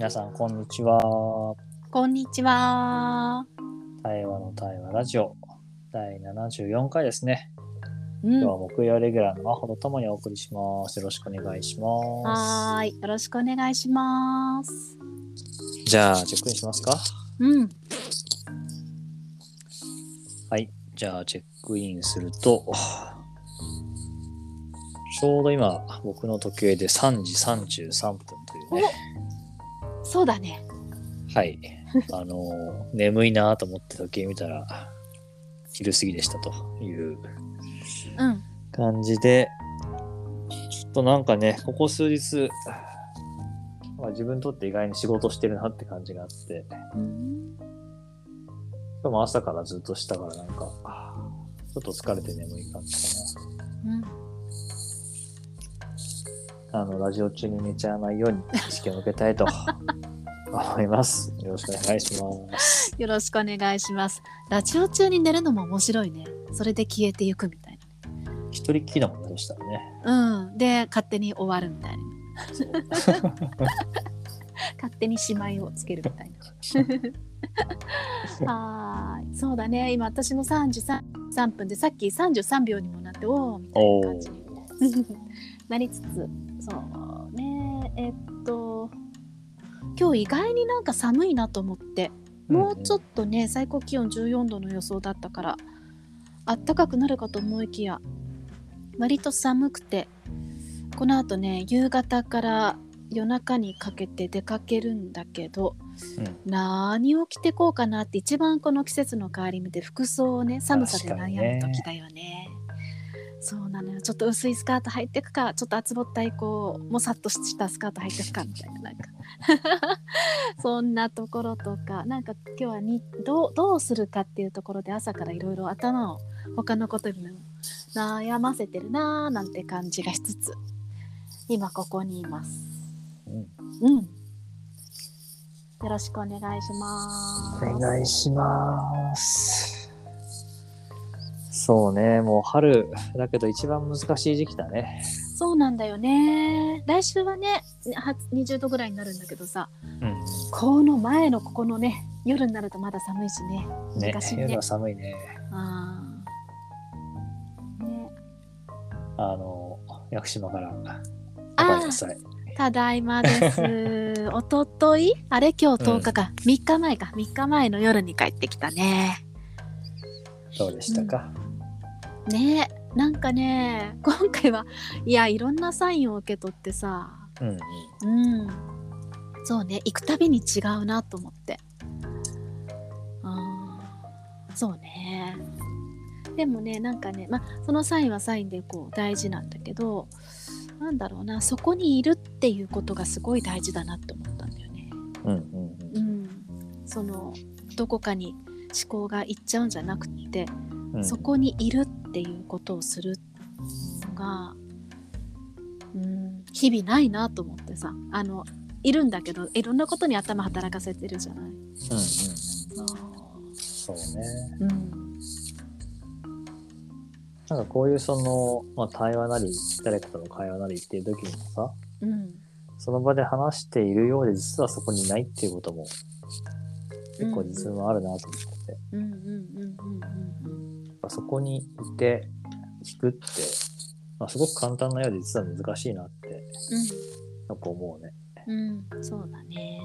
皆さん、こんにちは。こんにちは。対話の対話ラジオ第74回ですね。うん今日は木曜レギュラーの真帆とともにお送りします。よろしくお願いします。はーい。よろしくお願いします。じゃあ、チェックインしますか？うん。はい。じゃあ、チェックインすると、ちょうど今、僕の時計で3時33分というね。そうだね。はい。あの、眠いなと思って時計見たら、昼過ぎでしたといううん。感じで、ちょっとなんかね、ここ数日、まあ、自分にとって意外に仕事してるなって感じがあって、うん今日も朝からずっとしたからなんか、ちょっと疲れて眠い感じかうん。な。あの、ラジオ中に寝ちゃわないように意識を向けたいと 思います。よろしくお願いします。よろしくお願いします。ラジオ中に寝るのも面白いね。それで消えていくみたい一人っきりだもんね、そしたらね。な。うん。で、勝手に終わるみたいな。勝手にしまいをつけるみたいな。はーい。そうだね。今私も3時 3, 3分で、さっき33秒にもなって、おーみたいな感じになりつつ、そうね。えっと、今日意外になんか寒いなと思って、もうちょっとね、最高気温14度の予想だったから、あったかくなるかと思いきや、割と寒くて、この後ね、夕方から夜中にかけて出かけるんだけど、うん何を着てこうかなって一番この季節の変わり目で服装をね寒さで悩む時だよね。そうなのよちょっと薄いスカート履いてくかちょっと厚ぼったいこうもさっとしたスカート履いてくかみたいななんか そんなところとかなんか今日はにどうどうするかっていうところで朝からいろいろ頭を他のことにも悩ませてるなーなんて感じがしつつ今ここにいます。うんうん。よろしくお願いします。お願いします。そうね、もう春だけど一番難しい時期だね。そうなんだよね。来週はね、は20度ぐらいになるんだけどさ、うん。この前のここのね、夜になるとまだ寒いしね。ね難しい、ね夜は寒いね。あーね。あの、屋久島からおあ帰りなさい。ただいまです。おととい？あれ？今日10日か、3日前か。3日前の夜に帰ってきたね。どうでしたか、ね。なんかね、今回は、いや、いろんなサインを受け取ってさ、うん、うん、そうね行くたびに違うなと思って。あー。そうね。でもねなんかねまあそのサインはサインでこう大事なんだけどなんだろうなそこにいるっていうことがすごい大事だなって思ったんだよね。うん、うん、うん、そのどこかに思考がいっちゃうんじゃなくて、うん。そこにいるっていうことをするのが、うん、日々ないなと思ってさ。あのいるんだけどいろんなことに頭働かせてるじゃない。うん、うん。そう。ね。うん。なんかこういうその、まあ、対話なり、誰かとの会話なりっていう時にもさ、うん。その場で話しているようで実はそこにいないっていうことも結構実もあるなと思って。て、うんうんうんうんやっぱそこにいて聞くって、まあ、すごく簡単なようで実は難しいなってよく思うね。うんうんそうだね。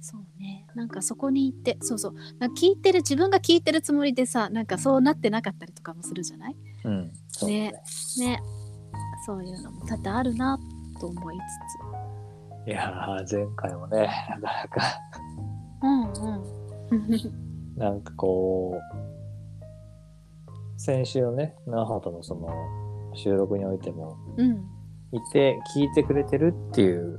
そうねなんかそこに行ってそうそうなんか聞いてる自分が聞いてるつもりでさなんかそうなってなかったりとかもするじゃない？うん。そうだね。ねそういうのも多々あるなと思いついやー、前回もね、なかなか、つうんうん なんかこう、先週のね、那覇とのその収録においても、うん。いて聞いてくれてるっていう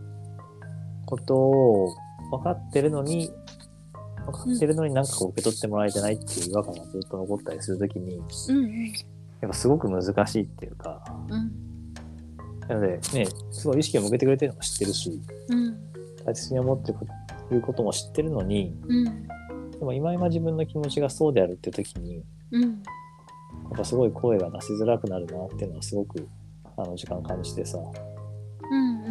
ことを分かってるのに、分かってるのになんかこう受け取ってもらえてないっていう違和感がずっと残ったりするときに、うんやっぱすごく難しいっていうか、うん。なのでね、すごい意識を向けてくれてるのも知ってるし、うん。大切に思っていることも知ってるのに、うん。でも今今自分の気持ちがそうであるって時に、うんやっぱすごい声が出しづらくなるなっていうのはすごくあの時間感じてさ、うんうんう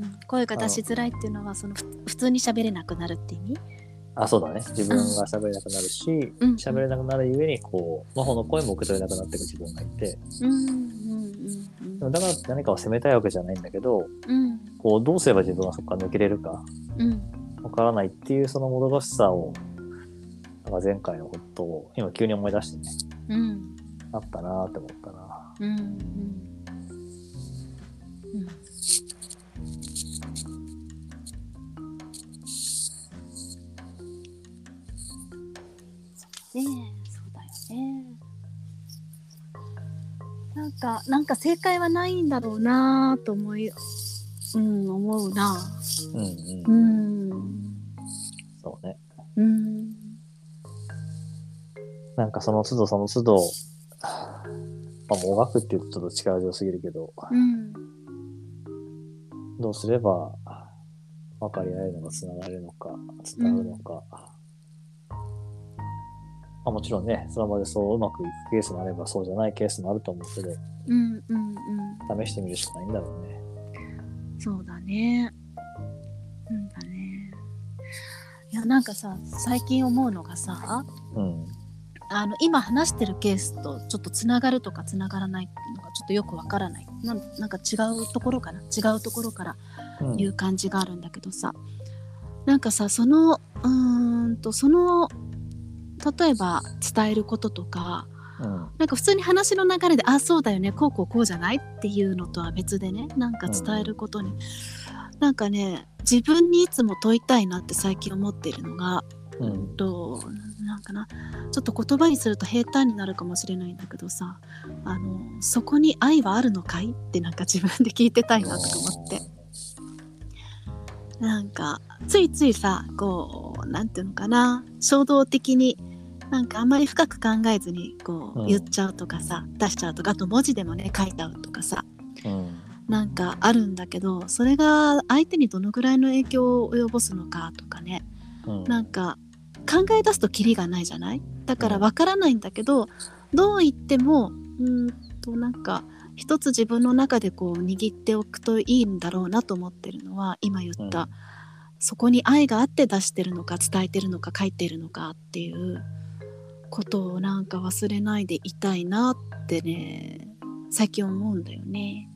んうん。声が出しづらいっていうのはそのふ普通に喋れなくなるって意味？あ、そうだね。自分が喋れなくなるし、うん。喋れなくなるゆえに、こう、真帆の声も受け取れなくなっていく自分がいて、うんうんでもだから何かを責めたいわけじゃないんだけど、うん。うんこう、どうすれば自分はそこから抜けれるか、うん。わからないっていうそのもどかしさを、なんか前回のことを今急に思い出してね、うんあったなーって思ったな。うん。うんうんそうね。そうだよね。なんかなんか正解はないんだろうなと思いうん思うな。うんうん。うん。そうね。うん。なんかその都度その都度、まあ、もがくって言うとちょっと力強すぎるけど、うんどうすれば分かり合えるのか、つながれるのか、伝わるのか。まあ、もちろんね、その場でそううまくいくケースもあれば、そうじゃないケースもあると思うけど、うんうんうん試してみるしかないんだろうね。そうだね。うんだね。いやなんかさ最近思うのがさうん。あの今話してるケースとちょっとつながるとかつながらないっていうのがちょっとよくわからないなんなんか違うところかな違うところからうん言う感じがあるんだけどさなんかさそのうーんとその例えば伝えることとかうん。なんか普通に話の流れで「あそうだよねこうこうこうじゃない?」っていうのとは別でねなんか伝えることに、なんかね自分にいつも問いたいなって最近思っているのが、うん。となんかな。ちょっと言葉にすると平坦になるかもしれないんだけどさあのそこに愛はあるのかいってなんか自分で聞いてたいなとか思って。なんかついついさこうなんていうのかな。衝動的になんかあんまり深く考えずにこううん。言っちゃうとかさ、出しちゃうとかあと文字でもね書いちゃうとかさ。うん。なんかあるんだけどそれが相手にどのぐらいの影響を及ぼすのかとかね。うん。なんか考え出すとキリがないじゃない？だからわからないんだけどどう言ってもうーんとなんか一つ自分の中でこう握っておくといいんだろうなと思ってるのは今言った、うんそこに愛があって出してるのか伝えてるのか書いてるのかっていうことをなんか忘れないでいたいなってね最近思うんだよね。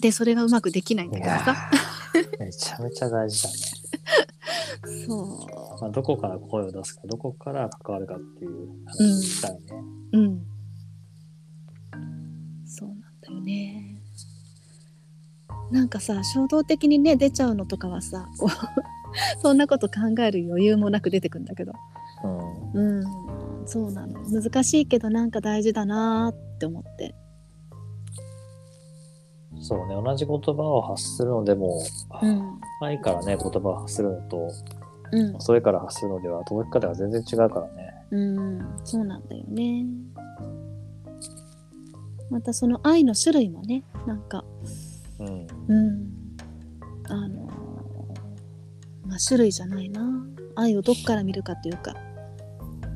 でそれがうまくできないんだけどさ。ーめちゃめちゃ大事だね。そまあ、どこから声を出すか、どこから関わるかっていう話したいね。う。うん。そうなんだよね。なんかさ衝動的にね出ちゃうのとかはさこう そんなこと考える余裕もなく出てくんだけどうん。うんそうなの難しいけどなんか大事だなーって思ってそうね、同じ言葉を発するのでも、うん。愛からね、言葉を発するのと、うん。それから発するのでは届き方が全然違うからね。うん。そうなんだよね。またその愛の種類もねなんかうん。うん。あのまあ種類じゃないな。愛をどっから見るかというか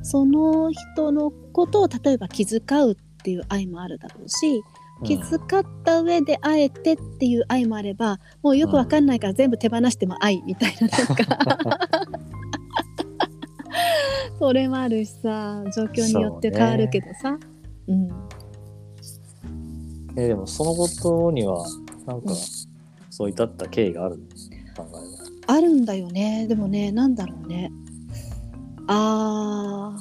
その人のことを例えば気遣うっていう愛もあるだろうし気遣った上であえてっていう愛もあればもうよくわかんないから全部手放しても愛みたいななんか。それもあるしさ状況によって変わるけどさ。う,、ん。えでもそのことには、なんかうん、そう至った経緯があるの？考えあるんだよね。でもねなんだろうね。あ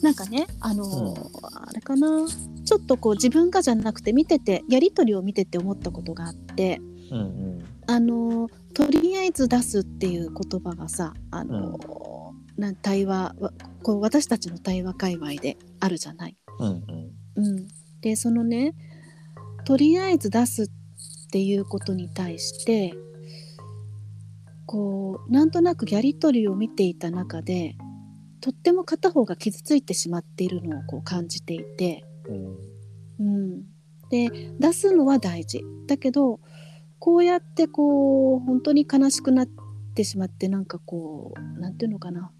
ー。なんかねあのーあれかなちょっとこう自分がじゃなくて見ててやり取りを見てて思ったことがあってうんうん。あのーとりあえず出すっていう言葉がさあのーなん対話わこう私たちの対話界隈であるじゃない。うんうん。うん、でそのねとりあえず出すっていうことに対してこうなんとなくやり取りを見ていた中でとっても片方が傷ついてしまっているのをこう感じていて、うんうん、で出すのは大事だけどこうやってこう本当に悲しくなってしまってなんかこうなんていうのかな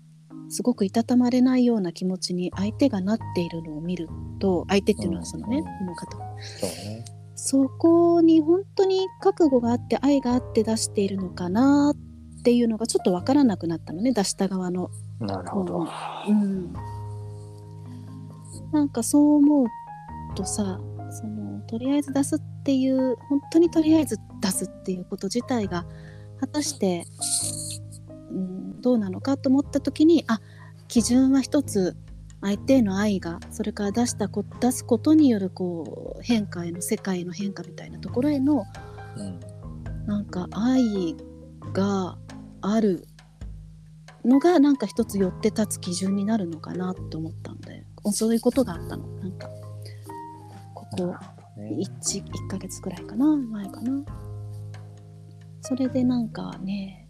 すごくいたたまれないような気持ちに相手がなっているのを見ると相手っていうのはそのね、うんこの方そうね。そこに本当に覚悟があって愛があって出しているのかなっていうのがちょっと分からなくなったのね出した側の。なるほど。うん、なんかそう思うとさそのとりあえず出すっていう本当にとりあえず出すっていうこと自体が果たして、うん、どうなのかと思った時にあ基準は一つ相手への愛がそれから出したこ出すことによるこう変化への世界への変化みたいなところへのうん。なんか愛があるのがなんか一つ寄って立つ基準になるのかなって思ったんだよそういうことがあったの。なんかここなるほどね。1, 1ヶ月くらいかな前かな。それでなんかね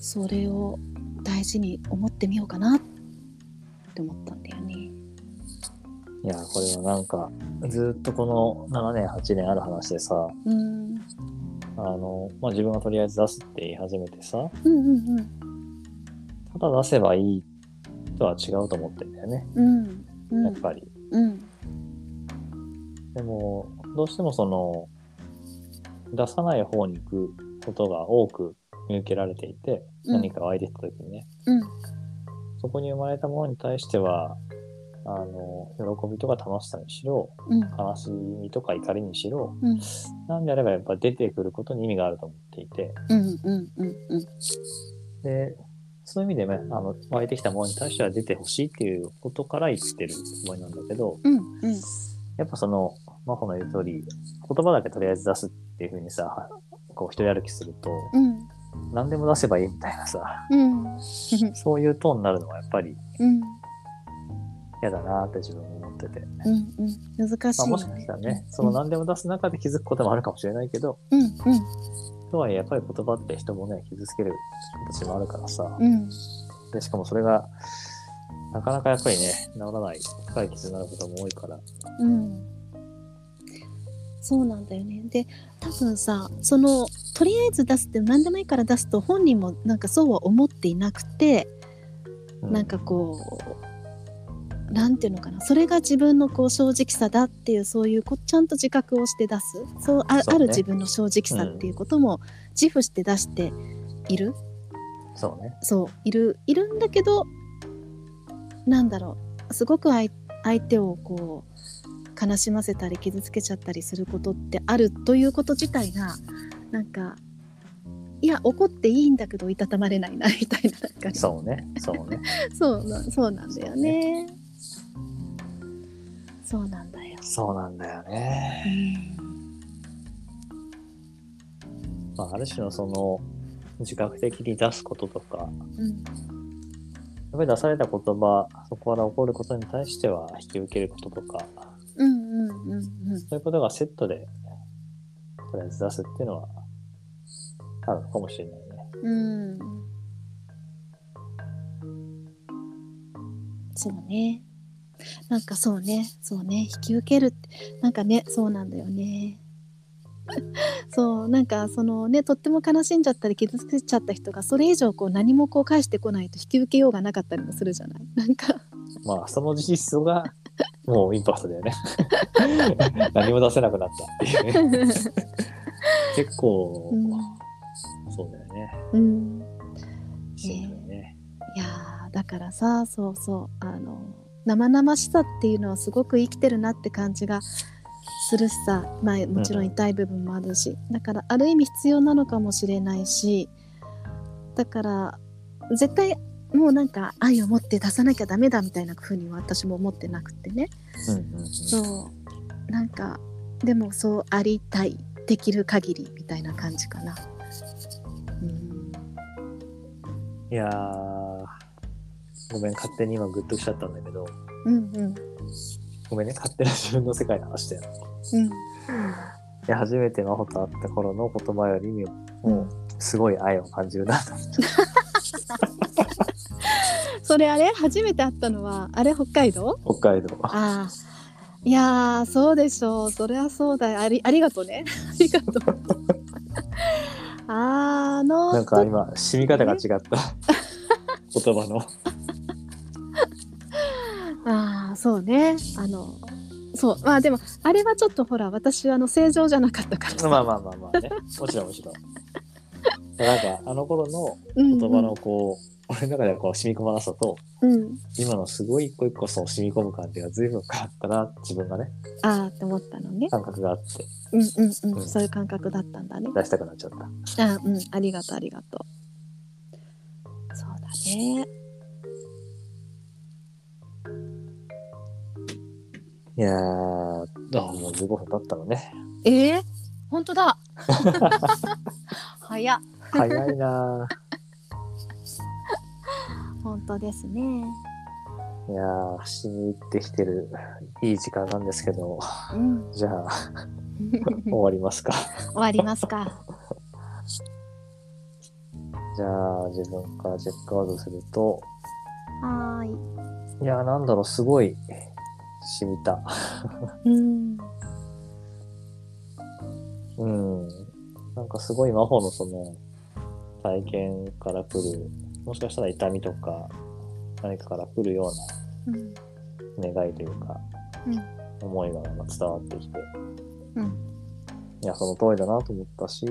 それを大事に思ってみようかなって思ったんだよね。いや、これはなんか、ずっとこの7年、8年ある話でさ、うん。あの、まあ、自分がとりあえず出すって言い始めてさ、うんうんうん。ただ出せばいいとは違うと思ってんだよね、うん。うん。やっぱり。うん。でも、どうしてもその、出さない方に行くことが多く見受けられていて、うん。何かを相手した時にね、うん。そこに生まれたものに対しては、あの、喜びとか楽しさにしろ、うん。悲しみとか怒りにしろ、うん。なんであればやっぱ出てくることに意味があると思っていて、うんうんうんうん。で、そういう意味でね、あの、湧いてきたものに対しては出てほしいっていうことから言ってるつもりなんだけど、うんうん。やっぱその、真帆の言う通り、言葉だけとりあえず出すっていう風にさ、こう一人歩きすると、うん。何でも出せばいいみたいなさ、うん。そういうトーンになるのはやっぱりうん。嫌だなって自分も思ってて。うんうん。難しまあ、いよもしかしたらね、その何でも出す中で気づくこともあるかもしれないけど、うんうんとはいえやっぱり言葉って人もね、傷つける形もあるからさ、うん。で、しかもそれが、なかなかやっぱりね、治らない、深い傷になることも多いから、うん。そうなんだよね。で多分さそのとりあえず出すって何でもいいから出すと本人もなんかそうは思っていなくて、うなんかこうなんていうのかなそれが自分のこう正直さだっていうそういうこちゃんと自覚をして出すそうあねある自分の正直さっていうことも自負して出している、そうね。そういるいるんだけどなんだろうすごく相相手をこう悲しませたり傷つけちゃったりすることってあるということ自体がなんかいや怒っていいんだけどいたたまれないなみたいなそうね。そうね。そうなそうなんだよね。そうなんだよ。そうなんだようね。んまあ、ある種のその、自覚的に出すこととか、うんやっぱり出された言葉、そこから起こることに対しては引き受けることとか、うんうんうんうんそういうことがセットで、とりあえず出すっていうのは、あるのかもしれないね。うんそうね。なんかそうね、そうね、引き受けるって、なんかね、そうなんだよね。そう、なんかそのね、とっても悲しんじゃったり傷つけちゃった人がそれ以上こう何もこう返してこないと引き受けようがなかったりもするじゃない？なんか、まあ、その事実が、もうインパクトだよね。何も出せなくなったっていうね。結構、うんそうだよね。うん、そうだよね。いやーだからさそうそうあの生々しさっていうのはすごく生きてるなって感じがするしさ、まあ、もちろん痛い部分もあるし、だからある意味必要なのかもしれないし。だから絶対もうなんか愛を持って出さなきゃダメだみたいな風には私も思ってなくてね。うんうんうん。そう。なんかでもそうありたいできる限りみたいな感じかな。うん。いやー、ごめん、勝手に今グッときちゃったんだけど、うんうん。ごめんね、勝手な自分の世界の話だよ。うん。いや、初めて真帆と会った頃の言葉よりも、うんもう、すごい愛を感じるな。と。それあれ？初めて会ったのはあれ北海道？北海道。ああいやーそうでしょう。そりゃそうだよ。ありありがとうね。ありがとう。あのなんか今、染み方が違った。言葉の。ああそうね。あのそう。まあでもあれはちょっとほら私はあの正常じゃなかったからさ。まあまあまあまあね。もちろんもちろん。なんか、あの頃のうん言葉のこう、俺の中ではこう染み込まなさと、うん、うん、今のすごい一個一個そう染み込む感じが随分変わったな、自分がね、ああって思ったのね。感覚があって、うんうんうん、うん。そういう感覚だったんだね。出したくなっちゃった。あうん。ありがとうありがとう。そうだねいやー、あもう15分経ったのね。えー、本当だ。早っ。早いな本当ですね。ー。いやー、染み入ってきてる、いい時間なんですけど、うん。じゃあ、終わりますか。終わりますか。じゃあ、自分からチェックアウトすると、はーい。いやー、なんだろう、すごい、染みた。うんうん。なんかすごい魔法のその体験から来る、もしかしたら痛みとか何かから来るようんうな願いというか、思いがまあ伝わってきて、うんいや、その通りだなと思ったし、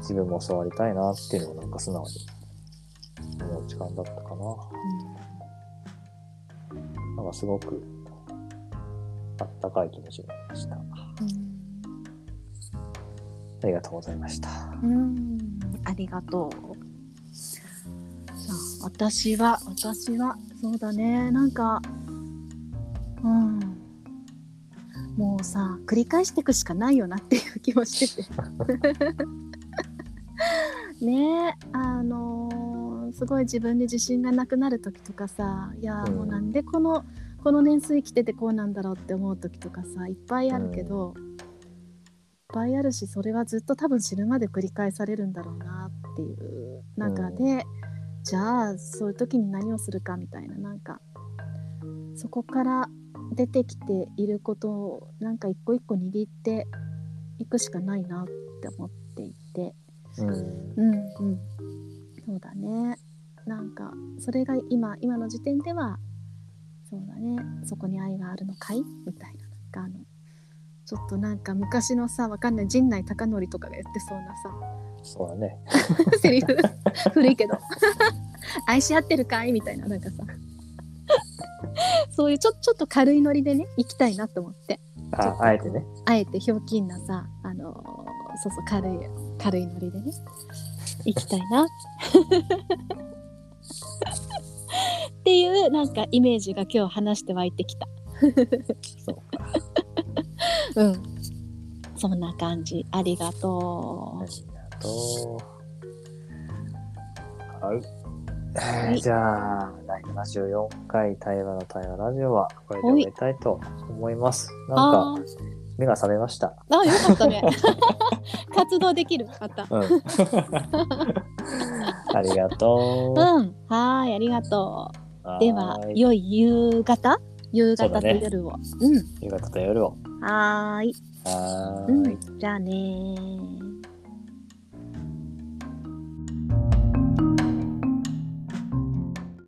自分も教わりたいなっていうのをなんか素直に思う時間だったかな。なんかすごくあったかい気持ちになりました。ありがとうございました。うん、うん、ありがとう。さあ私は私はそうだね。なんかうん。もうさ繰り返していくしかないよなっていう気もしてて。ねえあのーすごい自分で自信がなくなる時とかさいやもうなんでこのこの年数生きててこうなんだろうって思う時とかさいっぱいあるけど、いっぱいあるしそれはずっと多分死ぬまで繰り返されるんだろうなっていう。中で、じゃあそういう時に何をするかみたいななんかそこから出てきていることをなんか一個一個握っていくしかないなって思っていて。うん。うんうん。そうだね。なんかそれが今今の時点ではそうだね。そこに愛があるのかい？みたいな。なんかあのちょっとなんか昔のさわかんない陣内孝則とかが言ってそうなさ。そうだね。セリフ。古いけど。愛し合ってるかい？みたいななんかさ。そういうちょちょっと軽いノリでね行きたいなと思って。あ、あえてね。あえてひょうきんなさあのーそうそう軽い軽いノリでね行きたいなっていうなんかイメージが今日話して湧いてきたそうか。うんそんな感じありがとありがとう。はい。えーいじゃあ、第74回対話の対話ラジオはこれで終わりたいと思います。うなんか目が覚めました。あよかったね活動できるまたうん。ありがとう。うんはーいありがとうでは良い。夕方夕方？とそうだね。夜を、夕方と夜を。うんはーい。はーい。うん。じゃあねー